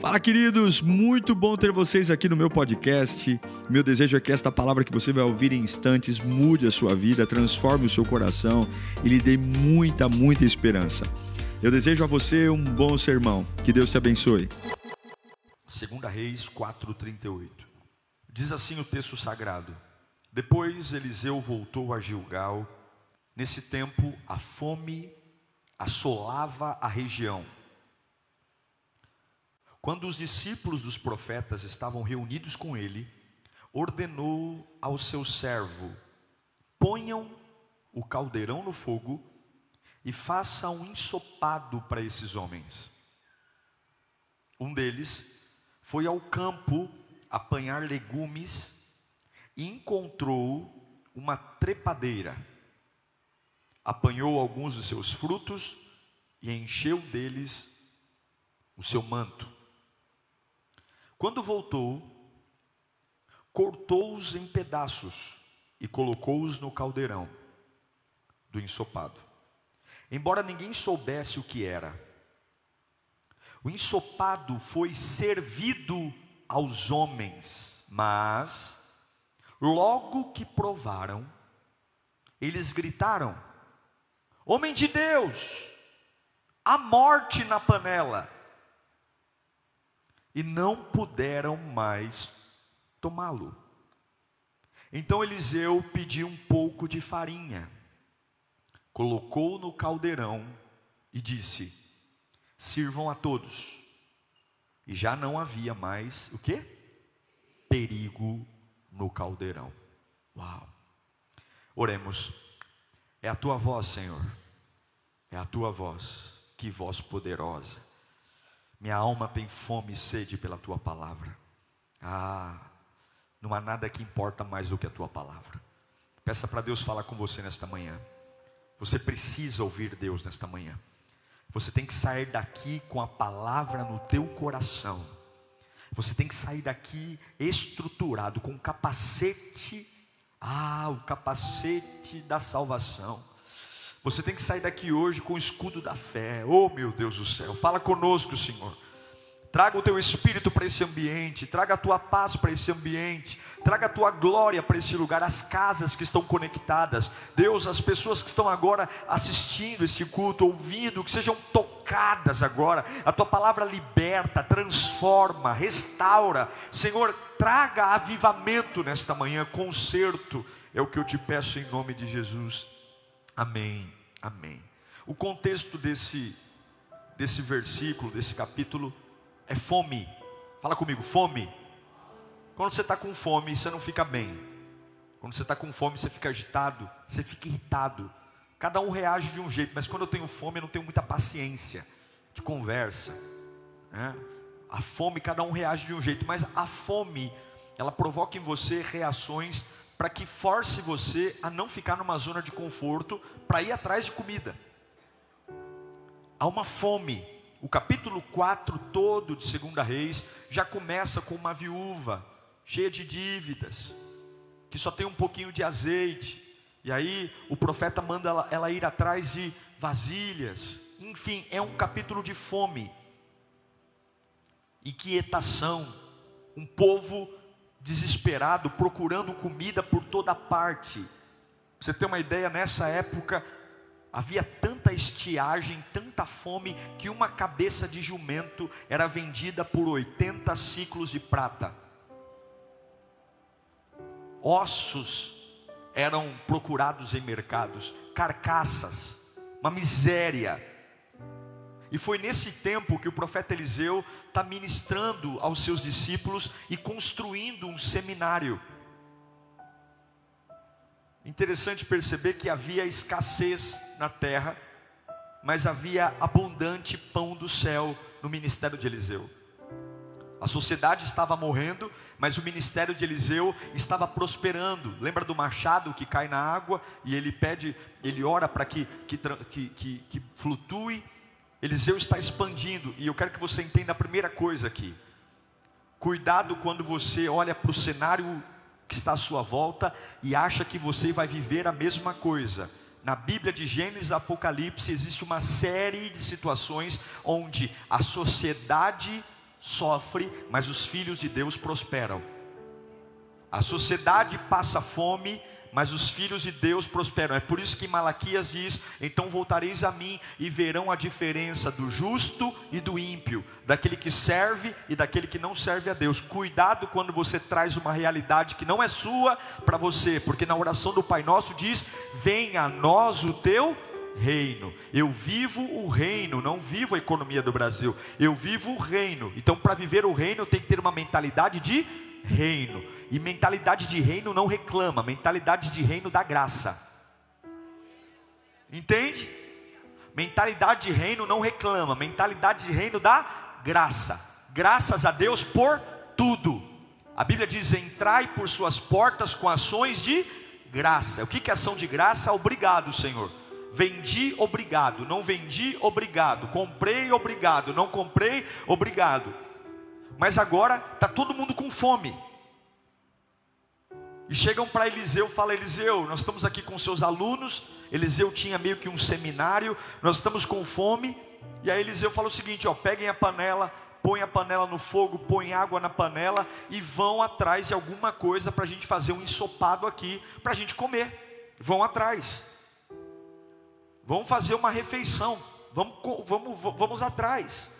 Fala, queridos! Muito bom ter vocês aqui no meu podcast. Meu desejo é que esta palavra que você vai ouvir em instantes mude a sua vida, transforme o seu coração e lhe dê muita, muita esperança. Eu desejo a você um bom sermão. Que Deus te abençoe. 2 Reis 4,38 Diz assim o texto sagrado: Depois Eliseu voltou a Gilgal. Nesse tempo, a fome assolava a região quando os discípulos dos profetas estavam reunidos com ele, ordenou ao seu servo: ponham o caldeirão no fogo e façam um ensopado para esses homens. Um deles foi ao campo apanhar legumes e encontrou uma trepadeira. Apanhou alguns de seus frutos e encheu deles o seu manto. Quando voltou, cortou-os em pedaços e colocou-os no caldeirão do ensopado. Embora ninguém soubesse o que era, o ensopado foi servido aos homens, mas logo que provaram, eles gritaram: Homem de Deus, a morte na panela e não puderam mais tomá-lo. Então Eliseu pediu um pouco de farinha, colocou no caldeirão e disse: Sirvam a todos. E já não havia mais o que? Perigo no caldeirão. Uau! Oremos. É a tua voz, Senhor. É a tua voz, que voz poderosa. Minha alma tem fome e sede pela tua palavra. Ah, não há nada que importa mais do que a tua palavra. Peça para Deus falar com você nesta manhã. Você precisa ouvir Deus nesta manhã. Você tem que sair daqui com a palavra no teu coração. Você tem que sair daqui estruturado com o capacete, ah, o capacete da salvação. Você tem que sair daqui hoje com o escudo da fé. Oh, meu Deus do céu, fala conosco, Senhor. Traga o teu espírito para esse ambiente, traga a tua paz para esse ambiente, traga a tua glória para esse lugar, as casas que estão conectadas. Deus, as pessoas que estão agora assistindo este culto, ouvindo, que sejam tocadas agora. A tua palavra liberta, transforma, restaura. Senhor, traga avivamento nesta manhã, conserto. É o que eu te peço em nome de Jesus. Amém, amém. O contexto desse, desse versículo, desse capítulo, é fome. Fala comigo, fome. Quando você está com fome, você não fica bem. Quando você está com fome, você fica agitado, você fica irritado. Cada um reage de um jeito, mas quando eu tenho fome, eu não tenho muita paciência de conversa. Né? A fome, cada um reage de um jeito, mas a fome, ela provoca em você reações para que force você a não ficar numa zona de conforto para ir atrás de comida. Há uma fome. O capítulo 4 todo de 2 Reis já começa com uma viúva cheia de dívidas, que só tem um pouquinho de azeite. E aí o profeta manda ela, ela ir atrás de vasilhas. Enfim, é um capítulo de fome, inquietação, um povo desesperado, procurando comida por toda parte. você tem uma ideia, nessa época havia tanta estiagem, tanta fome, que uma cabeça de jumento era vendida por 80 ciclos de prata. Ossos eram procurados em mercados, carcaças, uma miséria. E foi nesse tempo que o profeta Eliseu está ministrando aos seus discípulos e construindo um seminário. Interessante perceber que havia escassez na terra, mas havia abundante pão do céu no ministério de Eliseu. A sociedade estava morrendo, mas o ministério de Eliseu estava prosperando. Lembra do machado que cai na água e ele pede, ele ora para que, que, que, que, flutue Eliseu está expandindo, e eu quero que você entenda a primeira coisa aqui. Cuidado quando você olha para o cenário que está à sua volta e acha que você vai viver a mesma coisa. Na Bíblia de Gênesis Apocalipse existe uma série de situações onde a sociedade sofre, mas os filhos de Deus prosperam. A sociedade passa fome, mas os filhos de Deus prosperam. É por isso que Malaquias diz: Então voltareis a mim e verão a diferença do justo e do ímpio, daquele que serve e daquele que não serve a Deus. Cuidado quando você traz uma realidade que não é sua para você, porque na oração do Pai Nosso diz: Venha a nós o teu reino. Eu vivo o reino, não vivo a economia do Brasil. Eu vivo o reino. Então, para viver o reino, tenho que ter uma mentalidade de reino. E mentalidade de reino não reclama, mentalidade de reino dá graça. Entende? Mentalidade de reino não reclama, mentalidade de reino dá graça. Graças a Deus por tudo. A Bíblia diz: entrai por suas portas com ações de graça. O que é ação de graça? Obrigado, Senhor. Vendi, obrigado. Não vendi, obrigado. Comprei, obrigado. Não comprei, obrigado. Mas agora está todo mundo com fome. E chegam para Eliseu, fala Eliseu, nós estamos aqui com seus alunos. Eliseu tinha meio que um seminário, nós estamos com fome. E aí Eliseu fala o seguinte: ó, peguem a panela, põe a panela no fogo, põe água na panela e vão atrás de alguma coisa para a gente fazer um ensopado aqui, para a gente comer. Vão atrás. Vamos fazer uma refeição. Vamos, vamos, vamos atrás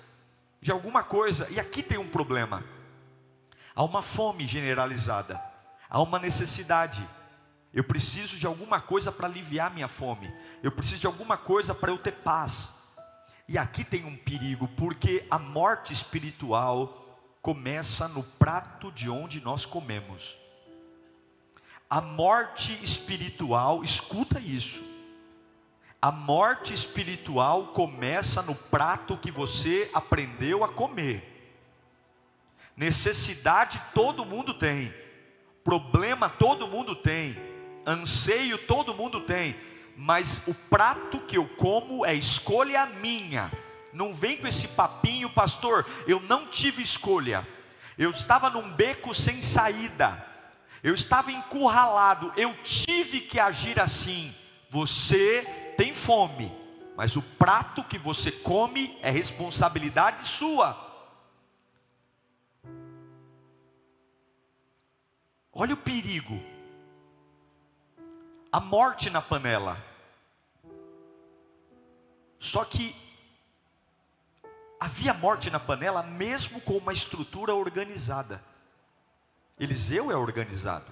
de alguma coisa. E aqui tem um problema. Há uma fome generalizada. Há uma necessidade. Eu preciso de alguma coisa para aliviar minha fome. Eu preciso de alguma coisa para eu ter paz. E aqui tem um perigo, porque a morte espiritual começa no prato de onde nós comemos. A morte espiritual, escuta isso a morte espiritual começa no prato que você aprendeu a comer. Necessidade todo mundo tem, problema todo mundo tem, anseio todo mundo tem, mas o prato que eu como é escolha minha. Não vem com esse papinho, pastor. Eu não tive escolha. Eu estava num beco sem saída. Eu estava encurralado. Eu tive que agir assim. Você tem fome, mas o prato que você come é responsabilidade sua. Olha o perigo. A morte na panela. Só que havia morte na panela mesmo com uma estrutura organizada. Eliseu é organizado.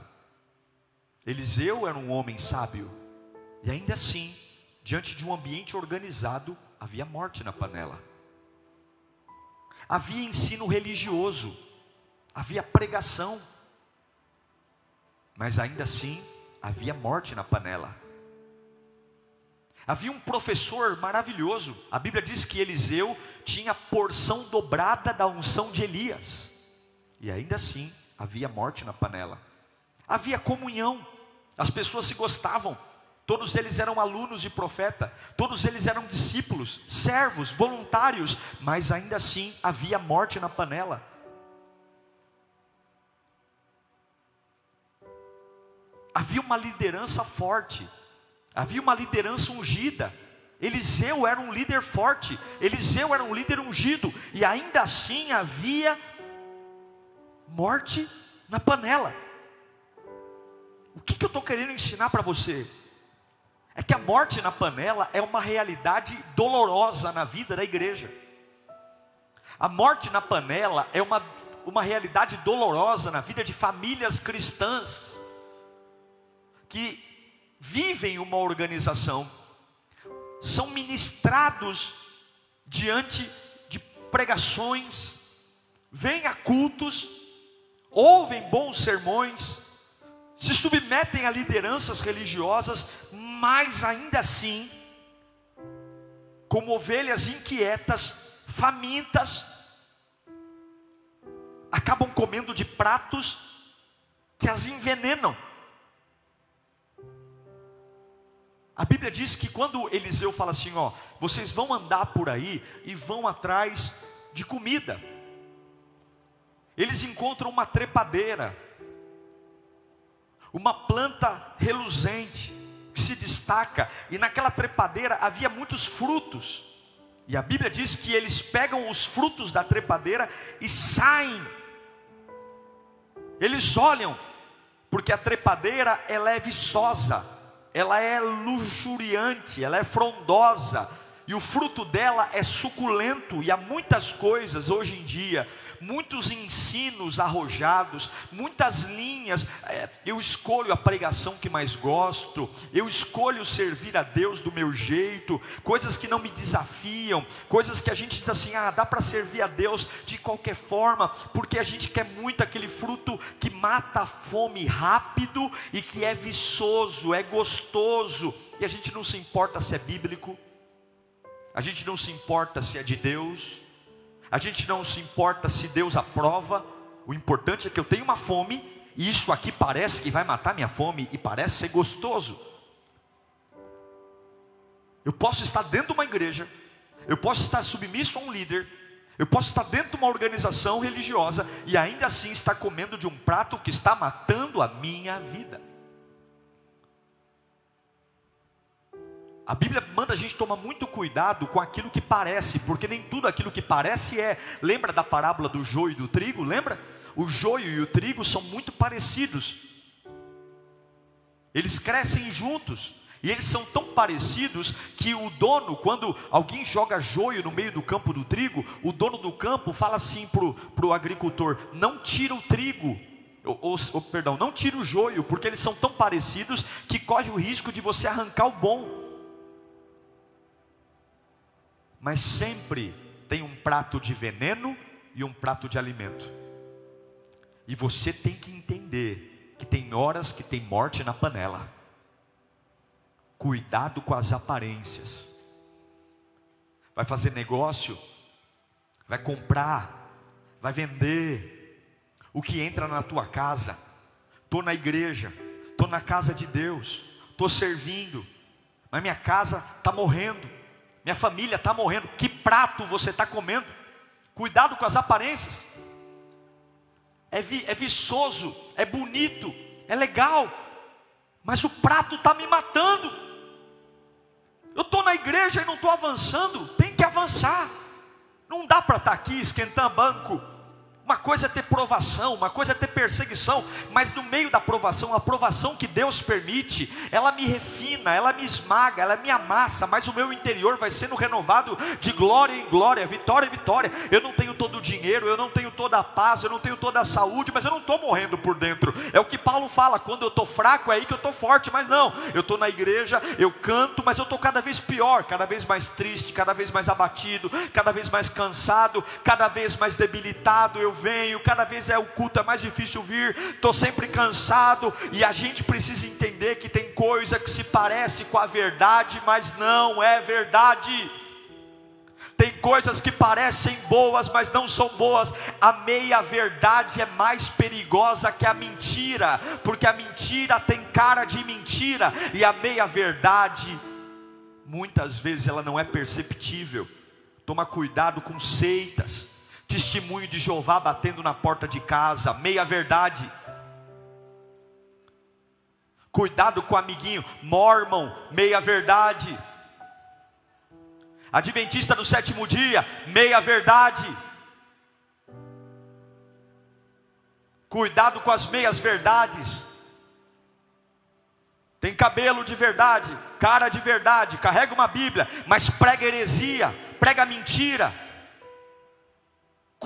Eliseu era um homem sábio. E ainda assim, diante de um ambiente organizado, havia morte na panela. Havia ensino religioso, havia pregação, mas ainda assim havia morte na panela. Havia um professor maravilhoso, a Bíblia diz que Eliseu tinha porção dobrada da unção de Elias, e ainda assim havia morte na panela. Havia comunhão, as pessoas se gostavam, Todos eles eram alunos de profeta, todos eles eram discípulos, servos, voluntários, mas ainda assim havia morte na panela. Havia uma liderança forte, havia uma liderança ungida. Eliseu era um líder forte, Eliseu era um líder ungido, e ainda assim havia morte na panela. O que, que eu estou querendo ensinar para você? É que a morte na panela é uma realidade dolorosa na vida da igreja. A morte na panela é uma, uma realidade dolorosa na vida de famílias cristãs que vivem uma organização, são ministrados diante de pregações, vêm a cultos, ouvem bons sermões, se submetem a lideranças religiosas, mas ainda assim, como ovelhas inquietas, famintas, acabam comendo de pratos que as envenenam. A Bíblia diz que quando Eliseu fala assim, ó, vocês vão andar por aí e vão atrás de comida. Eles encontram uma trepadeira, uma planta reluzente, que se destaca, e naquela trepadeira havia muitos frutos. E a Bíblia diz que eles pegam os frutos da trepadeira e saem. Eles olham, porque a trepadeira ela é viçosa, ela é luxuriante, ela é frondosa, e o fruto dela é suculento, e há muitas coisas hoje em dia muitos ensinos arrojados, muitas linhas. É, eu escolho a pregação que mais gosto, eu escolho servir a Deus do meu jeito, coisas que não me desafiam, coisas que a gente diz assim: ah, dá para servir a Deus de qualquer forma, porque a gente quer muito aquele fruto que mata a fome rápido e que é viçoso, é gostoso, e a gente não se importa se é bíblico. A gente não se importa se é de Deus, a gente não se importa se Deus aprova, o importante é que eu tenho uma fome, e isso aqui parece que vai matar minha fome, e parece ser gostoso. Eu posso estar dentro de uma igreja, eu posso estar submisso a um líder, eu posso estar dentro de uma organização religiosa e ainda assim estar comendo de um prato que está matando a minha vida. A Bíblia manda a gente tomar muito cuidado com aquilo que parece, porque nem tudo aquilo que parece é. Lembra da parábola do joio e do trigo? Lembra? O joio e o trigo são muito parecidos. Eles crescem juntos. E eles são tão parecidos que o dono, quando alguém joga joio no meio do campo do trigo, o dono do campo fala assim para o agricultor: não tira o trigo, ou, ou, ou, perdão, não tira o joio, porque eles são tão parecidos que corre o risco de você arrancar o bom mas sempre tem um prato de veneno e um prato de alimento. E você tem que entender que tem horas que tem morte na panela. Cuidado com as aparências. Vai fazer negócio, vai comprar, vai vender. O que entra na tua casa, estou na igreja, estou na casa de Deus, estou servindo, mas minha casa está morrendo minha família está morrendo. Que prato você está comendo? Cuidado com as aparências. É, vi, é viçoso, é bonito, é legal, mas o prato está me matando. Eu estou na igreja e não estou avançando, tem que avançar. Não dá para estar tá aqui esquentando banco uma coisa é ter provação, uma coisa é ter perseguição, mas no meio da provação, a provação que Deus permite, ela me refina, ela me esmaga, ela me amassa, mas o meu interior vai sendo renovado de glória em glória, vitória em vitória. Eu não tenho todo o dinheiro, eu não tenho toda a paz, eu não tenho toda a saúde, mas eu não estou morrendo por dentro. É o que Paulo fala: quando eu estou fraco, é aí que eu estou forte, mas não, eu estou na igreja, eu canto, mas eu estou cada vez pior, cada vez mais triste, cada vez mais abatido, cada vez mais cansado, cada vez mais debilitado. Eu venho, cada vez é o culto é mais difícil vir, estou sempre cansado, e a gente precisa entender que tem coisa que se parece com a verdade, mas não é verdade. Tem coisas que parecem boas, mas não são boas. A meia-verdade é mais perigosa que a mentira, porque a mentira tem cara de mentira, e a meia-verdade, muitas vezes, ela não é perceptível. Toma cuidado com seitas testemunho de Jeová batendo na porta de casa, meia verdade. Cuidado com o amiguinho, mormon, meia verdade. Adventista do sétimo dia, meia verdade. Cuidado com as meias verdades. Tem cabelo de verdade, cara de verdade, carrega uma Bíblia, mas prega heresia, prega mentira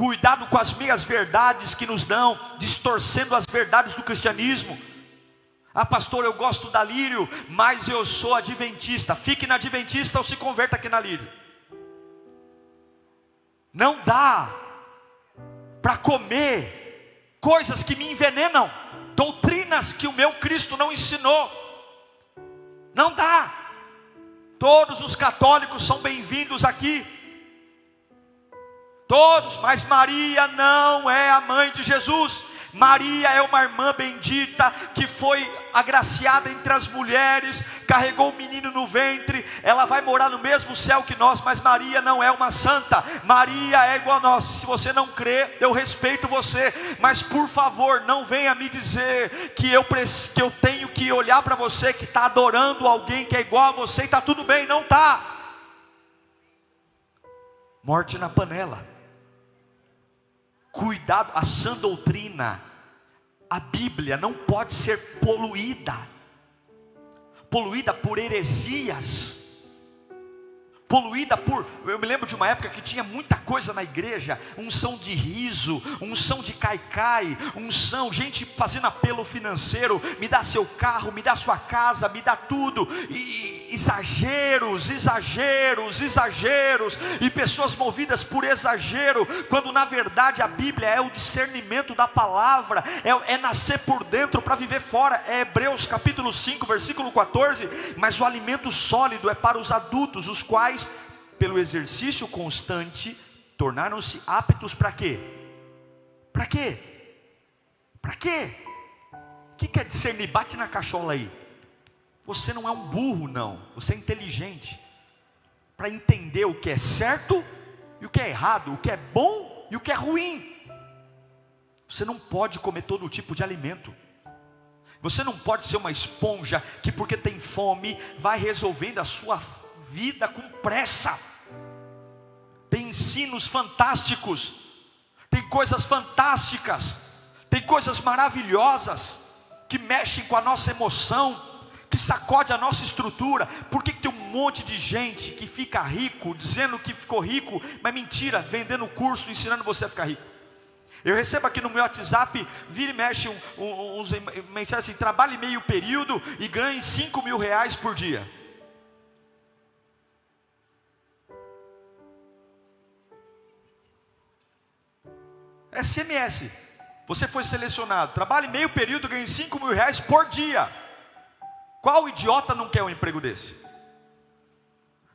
Cuidado com as meias verdades que nos dão, distorcendo as verdades do cristianismo. Ah, pastor, eu gosto da Lírio, mas eu sou adventista. Fique na adventista ou se converta aqui na Lírio. Não dá para comer coisas que me envenenam, doutrinas que o meu Cristo não ensinou. Não dá. Todos os católicos são bem-vindos aqui todos, mas Maria não é a mãe de Jesus. Maria é uma irmã bendita que foi agraciada entre as mulheres, carregou o menino no ventre, ela vai morar no mesmo céu que nós, mas Maria não é uma santa, Maria é igual a nós. Se você não crê, eu respeito você, mas por favor, não venha me dizer que eu, que eu tenho que olhar para você que está adorando alguém que é igual a você e está tudo bem, não está. Morte na panela. Cuidado, a sã doutrina, a Bíblia não pode ser poluída. Poluída por heresias poluída por. Eu me lembro de uma época que tinha muita coisa na igreja: unção de riso, unção de caicai, unção, gente fazendo apelo financeiro: me dá seu carro, me dá sua casa, me dá tudo. E, exageros, exageros, exageros, e pessoas movidas por exagero, quando na verdade a Bíblia é o discernimento da palavra, é, é nascer por dentro para viver fora. É Hebreus capítulo 5, versículo 14. Mas o alimento sólido é para os adultos, os quais pelo exercício constante, tornaram-se aptos para quê? Para quê? Para quê? O que quer discernir? Bate na cachola aí. Você não é um burro, não. Você é inteligente. Para entender o que é certo e o que é errado, o que é bom e o que é ruim. Você não pode comer todo tipo de alimento. Você não pode ser uma esponja que, porque tem fome, vai resolvendo a sua vida com pressa. Tem ensinos fantásticos, tem coisas fantásticas, tem coisas maravilhosas que mexem com a nossa emoção, que sacode a nossa estrutura. Por que, que tem um monte de gente que fica rico, dizendo que ficou rico, mas mentira, vendendo curso, ensinando você a ficar rico? Eu recebo aqui no meu WhatsApp, vira e mexe um, um, uns mensagens assim, trabalhe meio período e ganhe 5 mil reais por dia. SMS. Você foi selecionado. Trabalhe meio período, ganhe 5 mil reais por dia. Qual idiota não quer um emprego desse?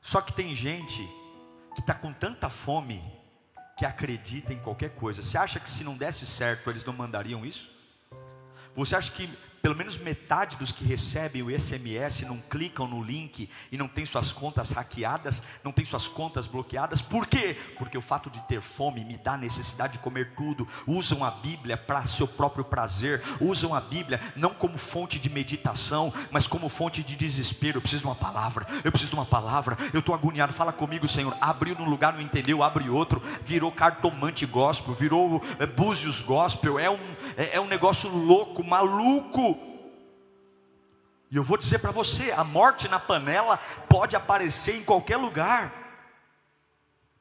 Só que tem gente que está com tanta fome que acredita em qualquer coisa. Você acha que se não desse certo eles não mandariam isso? Você acha que pelo menos metade dos que recebem o SMS não clicam no link e não tem suas contas hackeadas, não tem suas contas bloqueadas. Por quê? Porque o fato de ter fome me dá necessidade de comer tudo. Usam a Bíblia para seu próprio prazer, usam a Bíblia não como fonte de meditação, mas como fonte de desespero. Eu preciso de uma palavra, eu preciso de uma palavra. Eu estou agoniado. Fala comigo, Senhor. Abriu num lugar, não entendeu, abre outro. Virou cartomante gospel, virou é, búzios gospel. É um, é, é um negócio louco, maluco. E eu vou dizer para você: a morte na panela pode aparecer em qualquer lugar.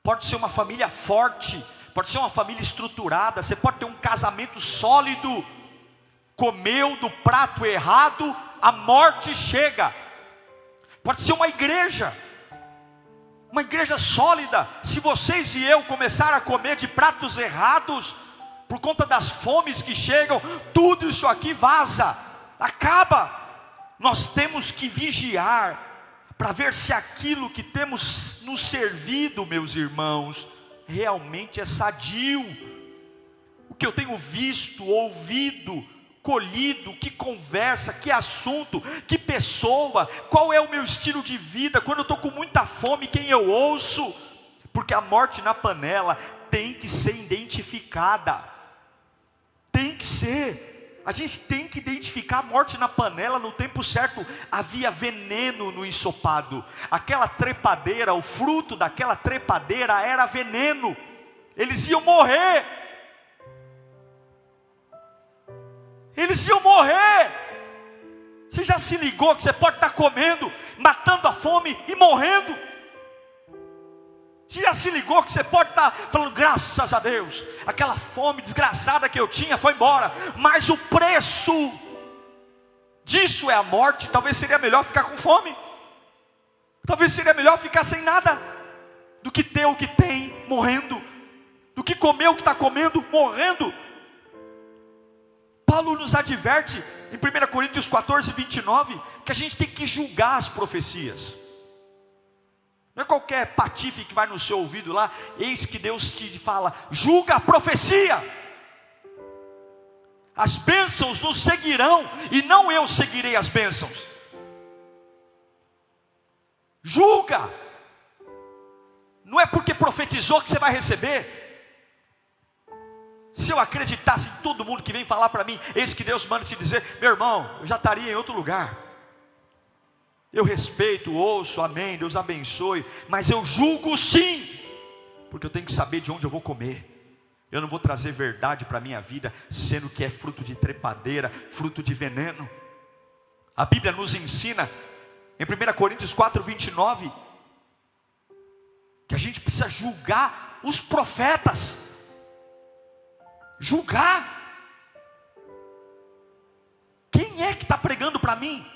Pode ser uma família forte, pode ser uma família estruturada, você pode ter um casamento sólido. Comeu do prato errado, a morte chega. Pode ser uma igreja, uma igreja sólida. Se vocês e eu começar a comer de pratos errados, por conta das fomes que chegam, tudo isso aqui vaza, acaba. Nós temos que vigiar para ver se aquilo que temos nos servido, meus irmãos, realmente é sadio. O que eu tenho visto, ouvido, colhido, que conversa, que assunto, que pessoa, qual é o meu estilo de vida, quando eu estou com muita fome, quem eu ouço, porque a morte na panela tem que ser identificada, tem que ser a gente tem que identificar a morte na panela no tempo certo. Havia veneno no ensopado, aquela trepadeira, o fruto daquela trepadeira era veneno, eles iam morrer. Eles iam morrer. Você já se ligou que você pode estar comendo, matando a fome e morrendo? Você já se ligou que você pode estar falando, graças a Deus, aquela fome desgraçada que eu tinha foi embora, mas o preço disso é a morte. Talvez seria melhor ficar com fome, talvez seria melhor ficar sem nada, do que ter o que tem morrendo, do que comer o que está comendo morrendo. Paulo nos adverte em 1 Coríntios 14, 29, que a gente tem que julgar as profecias. Não é qualquer patife que vai no seu ouvido lá, eis que Deus te fala, julga a profecia. As bênçãos nos seguirão, e não eu seguirei as bênçãos. Julga, não é porque profetizou que você vai receber. Se eu acreditasse em todo mundo que vem falar para mim, eis que Deus manda te dizer, meu irmão, eu já estaria em outro lugar. Eu respeito, ouço, amém, Deus abençoe, mas eu julgo sim, porque eu tenho que saber de onde eu vou comer. Eu não vou trazer verdade para a minha vida, sendo que é fruto de trepadeira, fruto de veneno. A Bíblia nos ensina, em 1 Coríntios 4, 29, que a gente precisa julgar os profetas. Julgar. Quem é que está pregando para mim?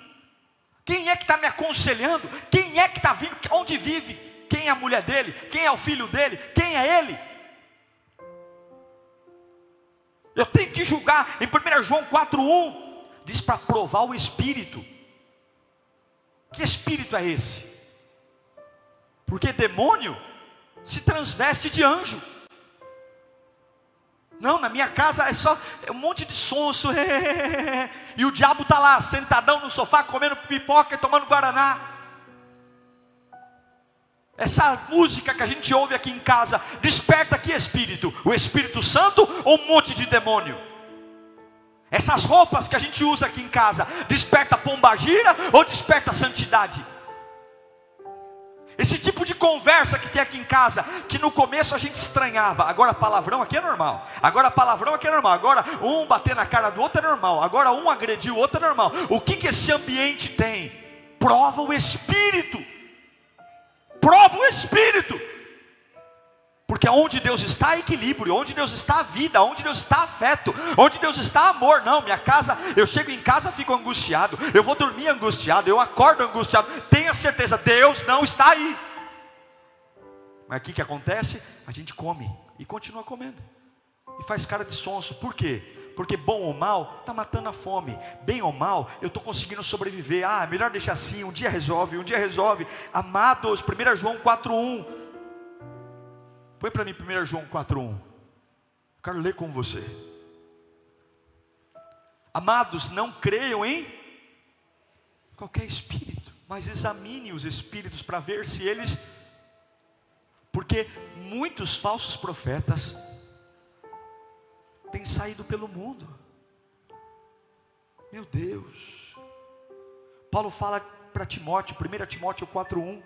Quem é que está me aconselhando? Quem é que está vindo? Onde vive? Quem é a mulher dele? Quem é o filho dele? Quem é ele? Eu tenho que julgar. Em 1 João 4,1 diz para provar o espírito. Que espírito é esse? Porque demônio se transveste de anjo. Não, na minha casa é só um monte de sonso. e o diabo está lá, sentadão no sofá, comendo pipoca e tomando guaraná. Essa música que a gente ouve aqui em casa, desperta que espírito? O Espírito Santo ou um monte de demônio? Essas roupas que a gente usa aqui em casa, desperta pombagira ou desperta santidade? Esse tipo de conversa que tem aqui em casa, que no começo a gente estranhava, agora palavrão aqui é normal. Agora palavrão aqui é normal. Agora um bater na cara do outro é normal. Agora um agredir o outro é normal. O que, que esse ambiente tem? Prova o espírito. Prova o espírito. Porque onde Deus está é equilíbrio, onde Deus está vida, onde Deus está afeto, onde Deus está amor. Não, minha casa, eu chego em casa, fico angustiado, eu vou dormir angustiado, eu acordo angustiado. Tenha certeza, Deus não está aí. Mas o que, que acontece? A gente come e continua comendo. E faz cara de sonso. Por quê? Porque bom ou mal está matando a fome. Bem ou mal, eu estou conseguindo sobreviver. Ah, melhor deixar assim, um dia resolve, um dia resolve. Amados, 1 João 4,1. Põe para mim 1 João 4,1. Quero ler com você. Amados, não creiam em qualquer espírito, mas examine os espíritos para ver se eles. Porque muitos falsos profetas tem saído pelo mundo. Meu Deus. Paulo fala para Timóteo, 1 Timóteo 4:1,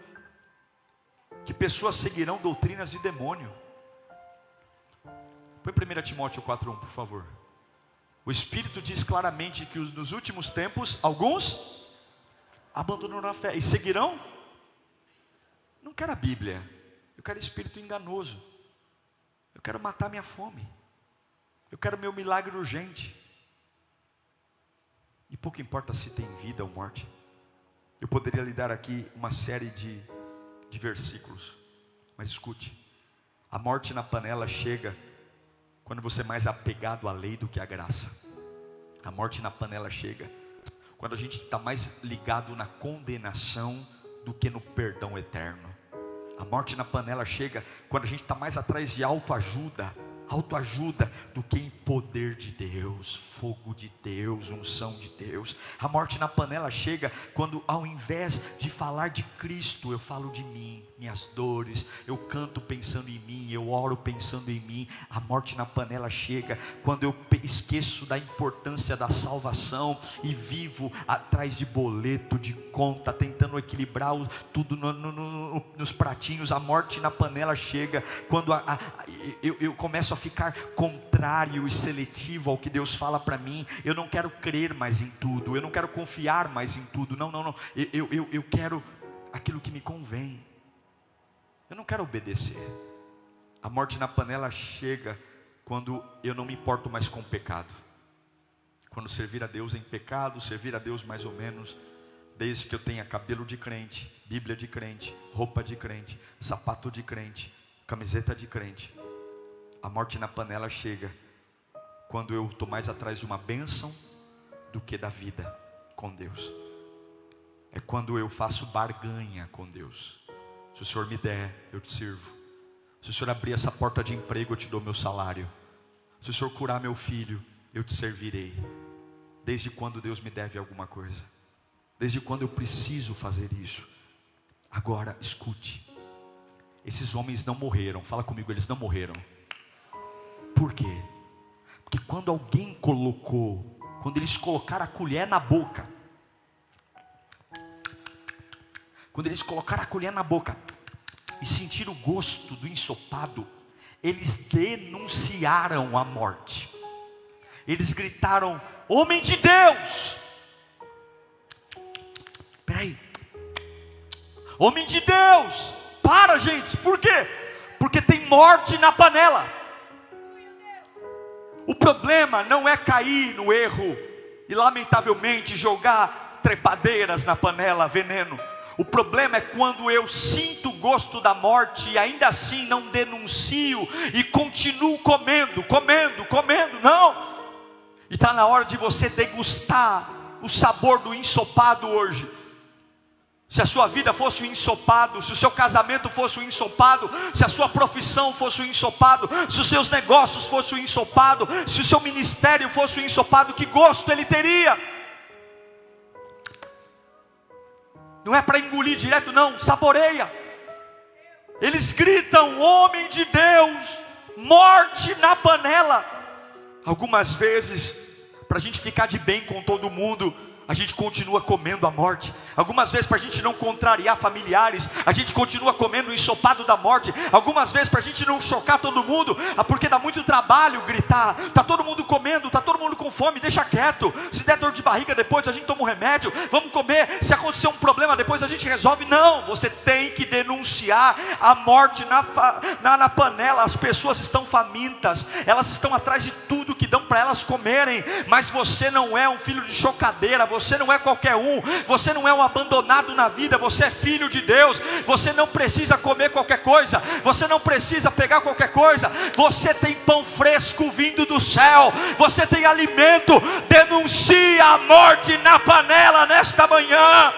que pessoas seguirão doutrinas de demônio. Põe 1 Timóteo 4:1, por favor. O Espírito diz claramente que nos últimos tempos alguns abandonarão a fé e seguirão. Não quero a Bíblia, eu quero espírito enganoso. Eu quero matar minha fome. Eu quero meu milagre urgente. E pouco importa se tem vida ou morte. Eu poderia lhe dar aqui uma série de, de versículos. Mas escute: a morte na panela chega quando você é mais apegado à lei do que à graça. A morte na panela chega quando a gente está mais ligado na condenação do que no perdão eterno. A morte na panela chega quando a gente está mais atrás de autoajuda autoajuda do que em poder de Deus, fogo de Deus, unção de Deus. A morte na panela chega quando, ao invés de falar de Cristo, eu falo de mim, minhas dores, eu canto pensando em mim, eu oro pensando em mim. A morte na panela chega quando eu esqueço da importância da salvação e vivo atrás de boleto, de conta, tentando equilibrar tudo no, no, no, nos pratinhos. A morte na panela chega quando a, a, eu, eu começo a ficar contrário e seletivo ao que Deus fala para mim. Eu não quero crer mais em tudo, eu não quero confiar mais em tudo. Não, não, não. Eu, eu, eu quero aquilo que me convém. Eu não quero obedecer. A morte na panela chega quando eu não me importo mais com o pecado. Quando servir a Deus em pecado, servir a Deus mais ou menos, desde que eu tenha cabelo de crente, Bíblia de crente, roupa de crente, sapato de crente, camiseta de crente, a morte na panela chega quando eu estou mais atrás de uma bênção do que da vida com Deus. É quando eu faço barganha com Deus. Se o Senhor me der, eu te sirvo. Se o Senhor abrir essa porta de emprego, eu te dou meu salário. Se o Senhor curar meu filho, eu te servirei. Desde quando Deus me deve alguma coisa? Desde quando eu preciso fazer isso? Agora, escute. Esses homens não morreram. Fala comigo, eles não morreram. Por quê? Porque quando alguém colocou, quando eles colocaram a colher na boca, quando eles colocaram a colher na boca, e sentiram o gosto do ensopado, eles denunciaram a morte. Eles gritaram: Homem de Deus! Peraí, homem de Deus, para gente, por quê? Porque tem morte na panela. O problema não é cair no erro e, lamentavelmente, jogar trepadeiras na panela, veneno. O problema é quando eu sinto o gosto da morte e ainda assim não denuncio e continuo comendo, comendo, comendo. Não! E está na hora de você degustar o sabor do ensopado hoje. Se a sua vida fosse um ensopado, se o seu casamento fosse um ensopado, se a sua profissão fosse um ensopado, se os seus negócios fossem um ensopado, se o seu ministério fosse um ensopado, que gosto ele teria? Não é para engolir direto, não, saboreia. Eles gritam: homem de Deus, morte na panela. Algumas vezes, para a gente ficar de bem com todo mundo, a gente continua comendo a morte. Algumas vezes, para a gente não contrariar familiares, a gente continua comendo o ensopado da morte. Algumas vezes, para a gente não chocar todo mundo, ah, porque dá muito trabalho gritar. Está todo mundo comendo, está todo mundo com fome, deixa quieto. Se der dor de barriga, depois a gente toma um remédio, vamos comer. Se acontecer um problema, depois a gente resolve. Não, você tem que denunciar a morte na, na, na panela. As pessoas estão famintas, elas estão atrás de tudo que dão para elas comerem, mas você não é um filho de chocadeira você não é qualquer um, você não é um abandonado na vida, você é filho de Deus, você não precisa comer qualquer coisa, você não precisa pegar qualquer coisa, você tem pão fresco vindo do céu, você tem alimento, denuncia a morte na panela nesta manhã.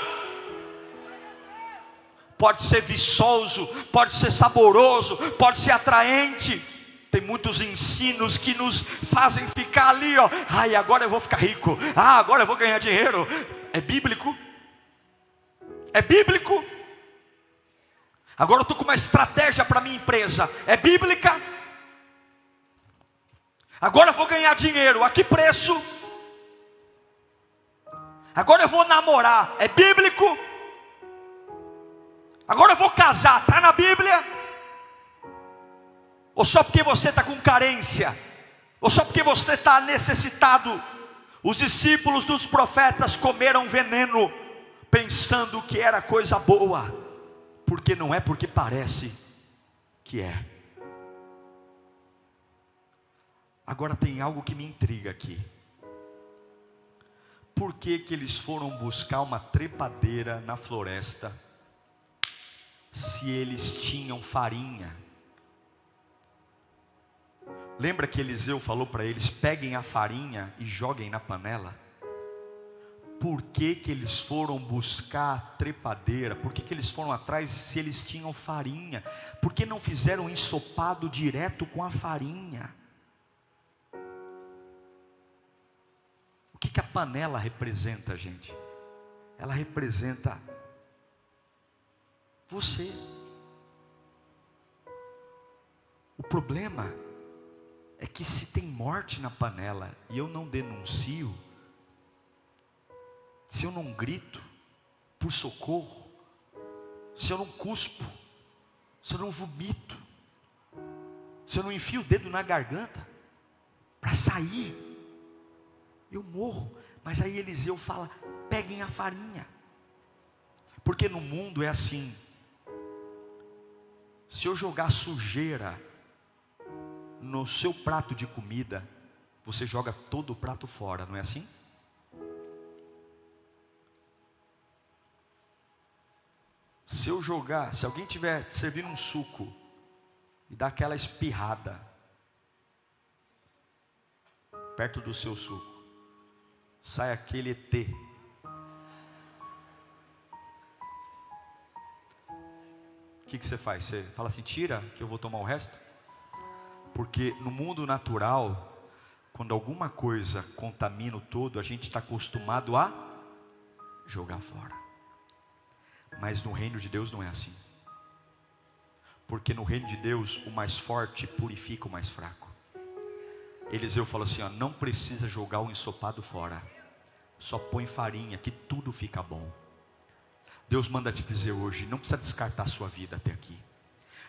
Pode ser viçoso, pode ser saboroso, pode ser atraente tem muitos ensinos que nos fazem ficar ali, ó. Ai, agora eu vou ficar rico. Ah, agora eu vou ganhar dinheiro. É bíblico? É bíblico? Agora eu estou com uma estratégia para minha empresa. É bíblica? Agora eu vou ganhar dinheiro. A que preço? Agora eu vou namorar. É bíblico? Agora eu vou casar. Está na Bíblia? Ou só porque você está com carência, ou só porque você está necessitado. Os discípulos dos profetas comeram veneno, pensando que era coisa boa, porque não é porque parece que é. Agora tem algo que me intriga aqui. Por que, que eles foram buscar uma trepadeira na floresta, se eles tinham farinha? Lembra que Eliseu falou para eles: peguem a farinha e joguem na panela? Por que, que eles foram buscar a trepadeira? Por que, que eles foram atrás se eles tinham farinha? Por que não fizeram ensopado direto com a farinha? O que, que a panela representa, gente? Ela representa você. O problema é que se tem morte na panela e eu não denuncio, se eu não grito por socorro, se eu não cuspo, se eu não vomito, se eu não enfio o dedo na garganta para sair, eu morro. Mas aí Eliseu fala: peguem a farinha, porque no mundo é assim. Se eu jogar sujeira no seu prato de comida, você joga todo o prato fora, não é assim? Se eu jogar, se alguém tiver servindo um suco e dar aquela espirrada perto do seu suco, sai aquele ET. O que, que você faz? Você fala assim, tira que eu vou tomar o resto? Porque no mundo natural, quando alguma coisa contamina o todo, a gente está acostumado a jogar fora. Mas no reino de Deus não é assim. Porque no reino de Deus, o mais forte purifica o mais fraco. Eliseu falou assim: ó, não precisa jogar o ensopado fora, só põe farinha, que tudo fica bom. Deus manda te dizer hoje: não precisa descartar a sua vida até aqui.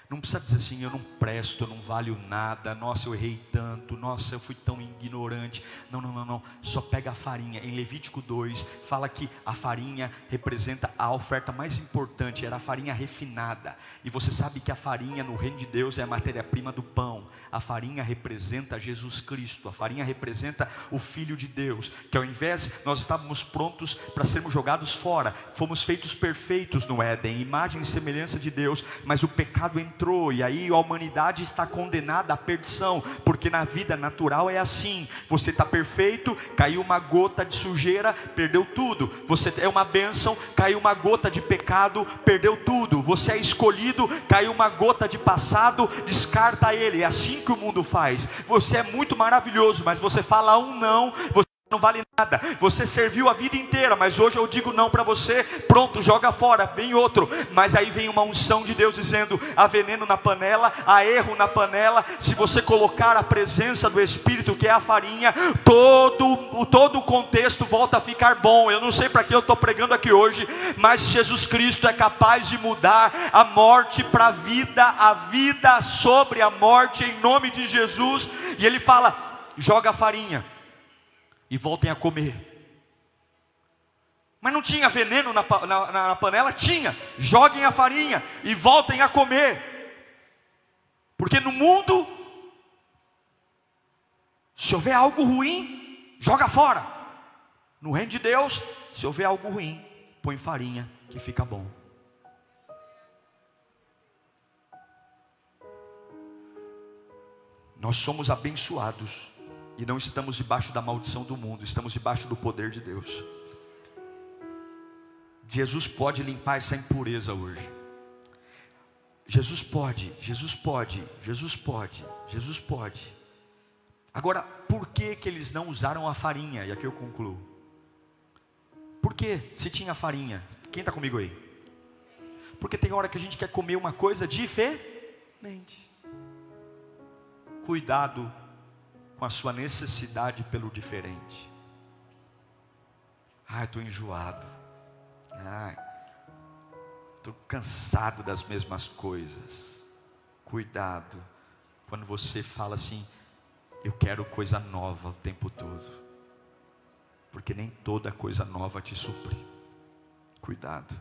Não precisa dizer assim, eu não presto, eu não valho nada, nossa, eu errei tanto, nossa, eu fui tão ignorante. Não, não, não, não. Só pega a farinha. Em Levítico 2, fala que a farinha representa a oferta mais importante, era a farinha refinada. E você sabe que a farinha no reino de Deus é a matéria-prima do pão. A farinha representa Jesus Cristo, a farinha representa o Filho de Deus, que ao invés nós estávamos prontos para sermos jogados fora, fomos feitos perfeitos no Éden, imagem e semelhança de Deus, mas o pecado entrou entrou, e aí a humanidade está condenada à perdição, porque na vida natural é assim: você está perfeito, caiu uma gota de sujeira, perdeu tudo, você é uma bênção, caiu uma gota de pecado, perdeu tudo, você é escolhido, caiu uma gota de passado, descarta ele, é assim que o mundo faz. Você é muito maravilhoso, mas você fala um não, você não vale nada. Você serviu a vida inteira, mas hoje eu digo não para você. Pronto, joga fora, vem outro. Mas aí vem uma unção de Deus dizendo: há veneno na panela, há erro na panela. Se você colocar a presença do Espírito, que é a farinha, todo, todo o contexto volta a ficar bom. Eu não sei para que eu estou pregando aqui hoje, mas Jesus Cristo é capaz de mudar a morte para a vida, a vida sobre a morte, em nome de Jesus. E ele fala: joga a farinha e voltem a comer. Mas não tinha veneno na, na, na, panela? Tinha. Joguem a farinha e voltem a comer. Porque no mundo, se houver algo ruim, joga fora. No reino de Deus, se houver algo ruim, põe farinha que fica bom. Nós somos abençoados e não estamos debaixo da maldição do mundo, estamos debaixo do poder de Deus. Jesus pode limpar essa impureza hoje. Jesus pode, Jesus pode, Jesus pode, Jesus pode. Agora, por que que eles não usaram a farinha? E aqui eu concluo. Por que se tinha farinha? Quem está comigo aí? Porque tem hora que a gente quer comer uma coisa diferente. Cuidado com a sua necessidade pelo diferente. Ai, estou enjoado. Ai, estou cansado das mesmas coisas. Cuidado quando você fala assim, eu quero coisa nova o tempo todo. Porque nem toda coisa nova te supre. Cuidado.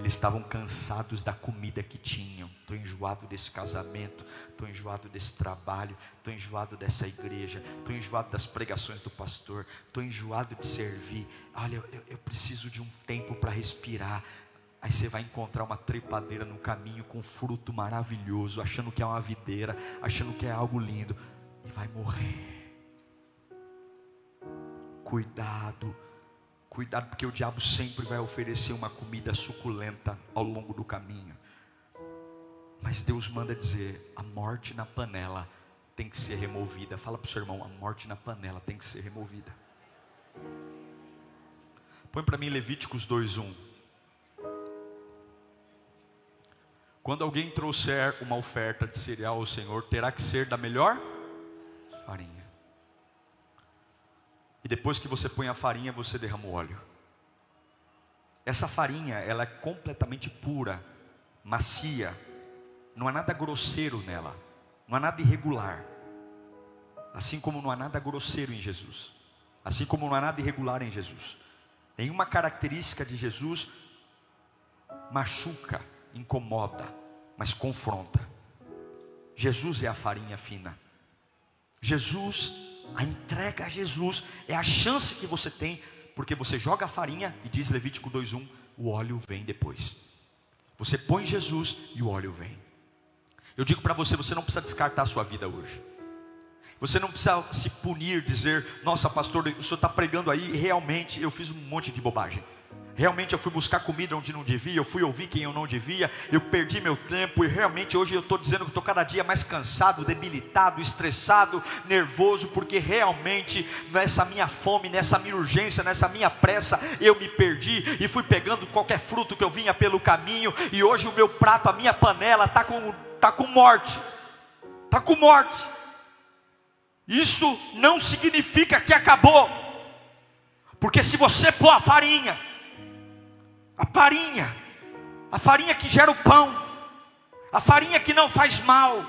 Eles estavam cansados da comida que tinham. Estou enjoado desse casamento, estou enjoado desse trabalho, estou enjoado dessa igreja, estou enjoado das pregações do pastor, estou enjoado de servir. Olha, eu, eu preciso de um tempo para respirar. Aí você vai encontrar uma trepadeira no caminho com fruto maravilhoso, achando que é uma videira, achando que é algo lindo, e vai morrer. Cuidado Cuidado, porque o diabo sempre vai oferecer uma comida suculenta ao longo do caminho. Mas Deus manda dizer: a morte na panela tem que ser removida. Fala para o seu irmão: a morte na panela tem que ser removida. Põe para mim Levíticos 2:1. Quando alguém trouxer uma oferta de cereal ao Senhor, terá que ser da melhor farinha. E depois que você põe a farinha, você derrama o óleo. Essa farinha, ela é completamente pura, macia. Não há nada grosseiro nela. Não há nada irregular. Assim como não há nada grosseiro em Jesus. Assim como não há nada irregular em Jesus. Nenhuma característica de Jesus machuca, incomoda, mas confronta. Jesus é a farinha fina. Jesus a entrega a Jesus é a chance que você tem, porque você joga a farinha e diz Levítico 2:1, o óleo vem depois. Você põe Jesus e o óleo vem. Eu digo para você, você não precisa descartar a sua vida hoje. Você não precisa se punir, dizer, nossa pastor, o senhor está pregando aí, realmente eu fiz um monte de bobagem. Realmente eu fui buscar comida onde não devia, eu fui ouvir quem eu não devia, eu perdi meu tempo e realmente hoje eu estou dizendo que estou cada dia mais cansado, debilitado, estressado, nervoso, porque realmente nessa minha fome, nessa minha urgência, nessa minha pressa, eu me perdi e fui pegando qualquer fruto que eu vinha pelo caminho e hoje o meu prato, a minha panela está com, tá com morte, está com morte. Isso não significa que acabou, porque se você pôr a farinha, a farinha, a farinha que gera o pão, a farinha que não faz mal,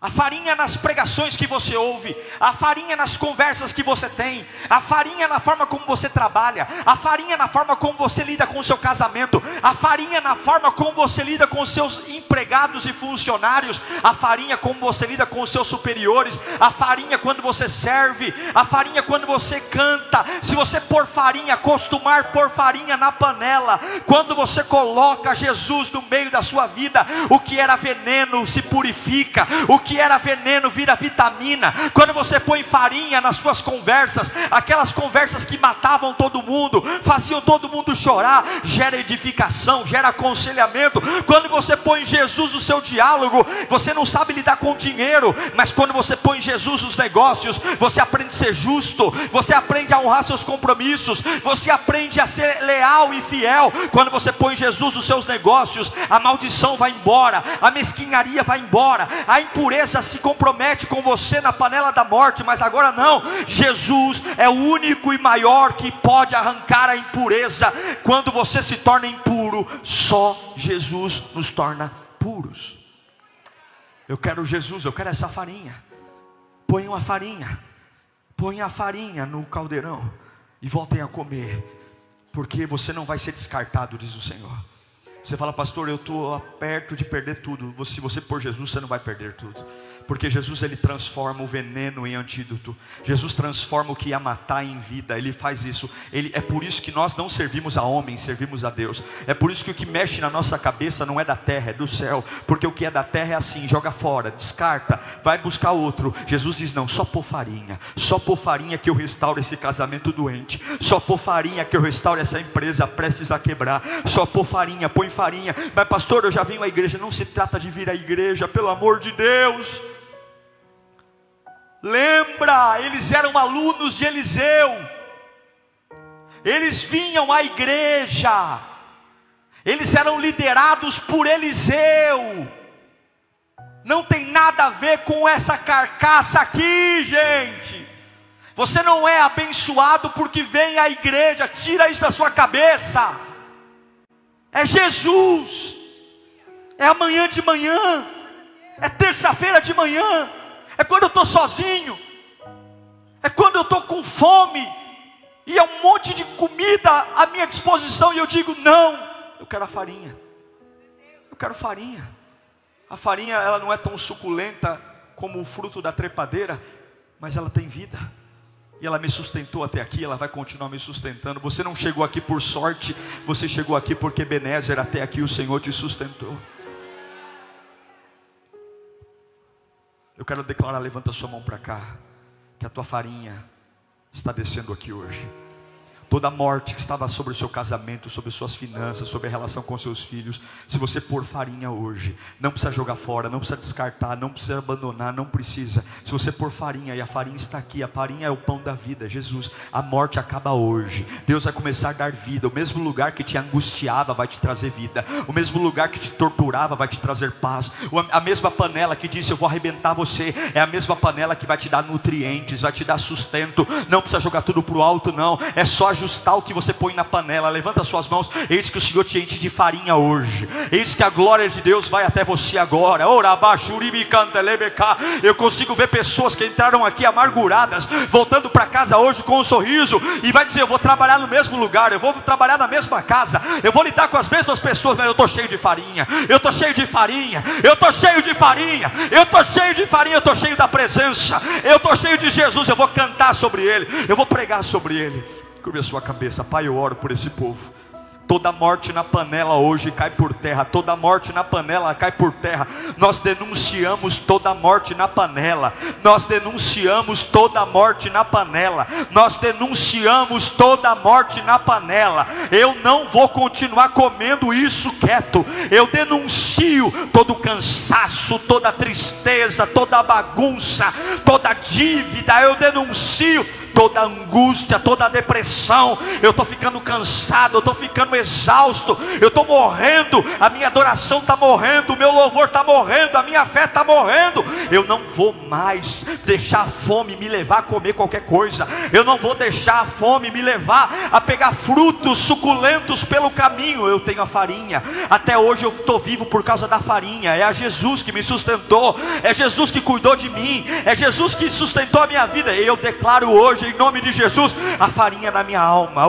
a farinha nas pregações que você ouve, a farinha nas conversas que você tem, a farinha na forma como você trabalha, a farinha na forma como você lida com o seu casamento, a farinha na forma como você lida com os seus empregados e funcionários, a farinha como você lida com os seus superiores, a farinha quando você serve, a farinha quando você canta. Se você pôr farinha, acostumar pôr farinha na panela, quando você coloca Jesus no meio da sua vida, o que era veneno se purifica, o que era veneno vira vitamina. Quando você põe farinha nas suas conversas, aquelas conversas que matavam todo mundo, faziam todo mundo chorar, gera edificação, gera aconselhamento. Quando você põe Jesus no seu diálogo, você não sabe lidar com dinheiro, mas quando você põe Jesus nos negócios, você aprende a ser justo, você aprende a honrar seus compromissos, você aprende a ser leal e fiel. Quando você põe Jesus nos seus negócios, a maldição vai embora, a mesquinharia vai embora, a impureza impureza se compromete com você na panela da morte, mas agora não. Jesus é o único e maior que pode arrancar a impureza. Quando você se torna impuro, só Jesus nos torna puros. Eu quero Jesus, eu quero essa farinha. Põe uma farinha, põe a farinha no caldeirão e voltem a comer, porque você não vai ser descartado, diz o Senhor. Você fala, pastor, eu estou perto de perder tudo. Se você pôr Jesus, você não vai perder tudo porque Jesus ele transforma o veneno em antídoto. Jesus transforma o que ia matar em vida. Ele faz isso. Ele é por isso que nós não servimos a homens, servimos a Deus. É por isso que o que mexe na nossa cabeça não é da terra, é do céu. Porque o que é da terra é assim, joga fora, descarta, vai buscar outro. Jesus diz não, só por farinha, só por farinha que eu restauro esse casamento doente. Só por farinha que eu restauro essa empresa prestes a quebrar. Só por farinha, põe farinha. Mas pastor, eu já venho à igreja. Não se trata de vir à igreja, pelo amor de Deus. Lembra, eles eram alunos de Eliseu, eles vinham à igreja, eles eram liderados por Eliseu. Não tem nada a ver com essa carcaça aqui, gente. Você não é abençoado porque vem à igreja, tira isso da sua cabeça. É Jesus, é amanhã de manhã, é terça-feira de manhã, é quando eu estou sozinho, é quando eu estou com fome, e é um monte de comida à minha disposição, e eu digo: não, eu quero a farinha, eu quero farinha. A farinha ela não é tão suculenta como o fruto da trepadeira, mas ela tem vida. E ela me sustentou até aqui, ela vai continuar me sustentando. Você não chegou aqui por sorte, você chegou aqui porque Benézer até aqui o Senhor te sustentou. Eu quero declarar, levanta sua mão para cá, que a tua farinha está descendo aqui hoje toda a morte que estava sobre o seu casamento, sobre suas finanças, sobre a relação com seus filhos. Se você pôr farinha hoje, não precisa jogar fora, não precisa descartar, não precisa abandonar, não precisa. Se você pôr farinha e a farinha está aqui, a farinha é o pão da vida, Jesus. A morte acaba hoje. Deus vai começar a dar vida. O mesmo lugar que te angustiava vai te trazer vida. O mesmo lugar que te torturava vai te trazer paz. A mesma panela que disse eu vou arrebentar você é a mesma panela que vai te dar nutrientes, vai te dar sustento. Não precisa jogar tudo pro alto, não. É só ajustar o que você põe na panela. Levanta suas mãos. Eis que o Senhor te enche de farinha hoje. Eis que a glória de Deus vai até você agora. Eu consigo ver pessoas que entraram aqui amarguradas, voltando para casa hoje com um sorriso e vai dizer: Eu vou trabalhar no mesmo lugar, eu vou trabalhar na mesma casa, eu vou lidar com as mesmas pessoas, mas eu estou cheio de farinha. Eu estou cheio de farinha. Eu estou cheio de farinha. Eu estou cheio de farinha. Eu estou cheio da presença. Eu estou cheio de Jesus. Eu vou cantar sobre Ele. Eu vou pregar sobre Ele. Curve a sua cabeça, Pai, eu oro por esse povo. Toda morte na panela hoje cai por terra, toda morte na panela cai por terra. Nós denunciamos toda morte na panela, nós denunciamos toda morte na panela, nós denunciamos toda morte na panela. Eu não vou continuar comendo isso quieto, eu denuncio todo cansaço, toda tristeza, toda bagunça, toda dívida, eu denuncio toda angústia, toda depressão. Eu estou ficando cansado, eu estou ficando exausto, eu estou morrendo, a minha adoração está morrendo, o meu louvor está morrendo, a minha fé está morrendo. Eu não vou mais deixar a fome me levar a comer qualquer coisa, eu não vou deixar a fome me levar a pegar frutos suculentos pelo caminho. Eu tenho a farinha, até hoje eu estou vivo por causa da farinha, é a Jesus que me sustentou, é Jesus que cuidou de mim, é Jesus que sustentou a minha vida. E eu declaro hoje, em nome de Jesus, a farinha na minha alma.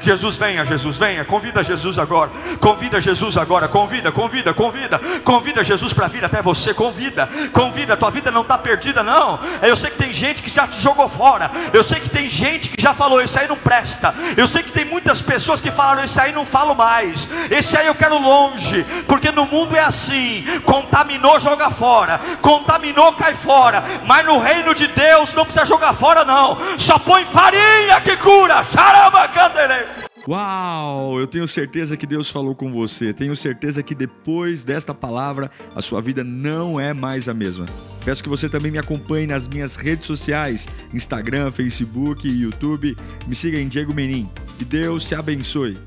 Jesus venha, Jesus venha, convida Jesus agora, convida Jesus agora, convida, convida, convida, convida Jesus para vir até você, convida, convida, tua vida não está perdida, não. Eu sei que tem gente que já te jogou fora, eu sei que tem gente que já falou, isso aí não presta, eu sei que tem muitas pessoas que falaram, isso aí não falo mais, esse aí eu quero longe, porque no mundo é assim: contaminou, joga fora, contaminou, cai fora, mas no reino de Deus não precisa jogar fora, não, só põe farinha que cura, charamba, candele. Uau! Eu tenho certeza que Deus falou com você. Tenho certeza que depois desta palavra a sua vida não é mais a mesma. Peço que você também me acompanhe nas minhas redes sociais: Instagram, Facebook YouTube. Me siga em Diego Menin. Que Deus te abençoe.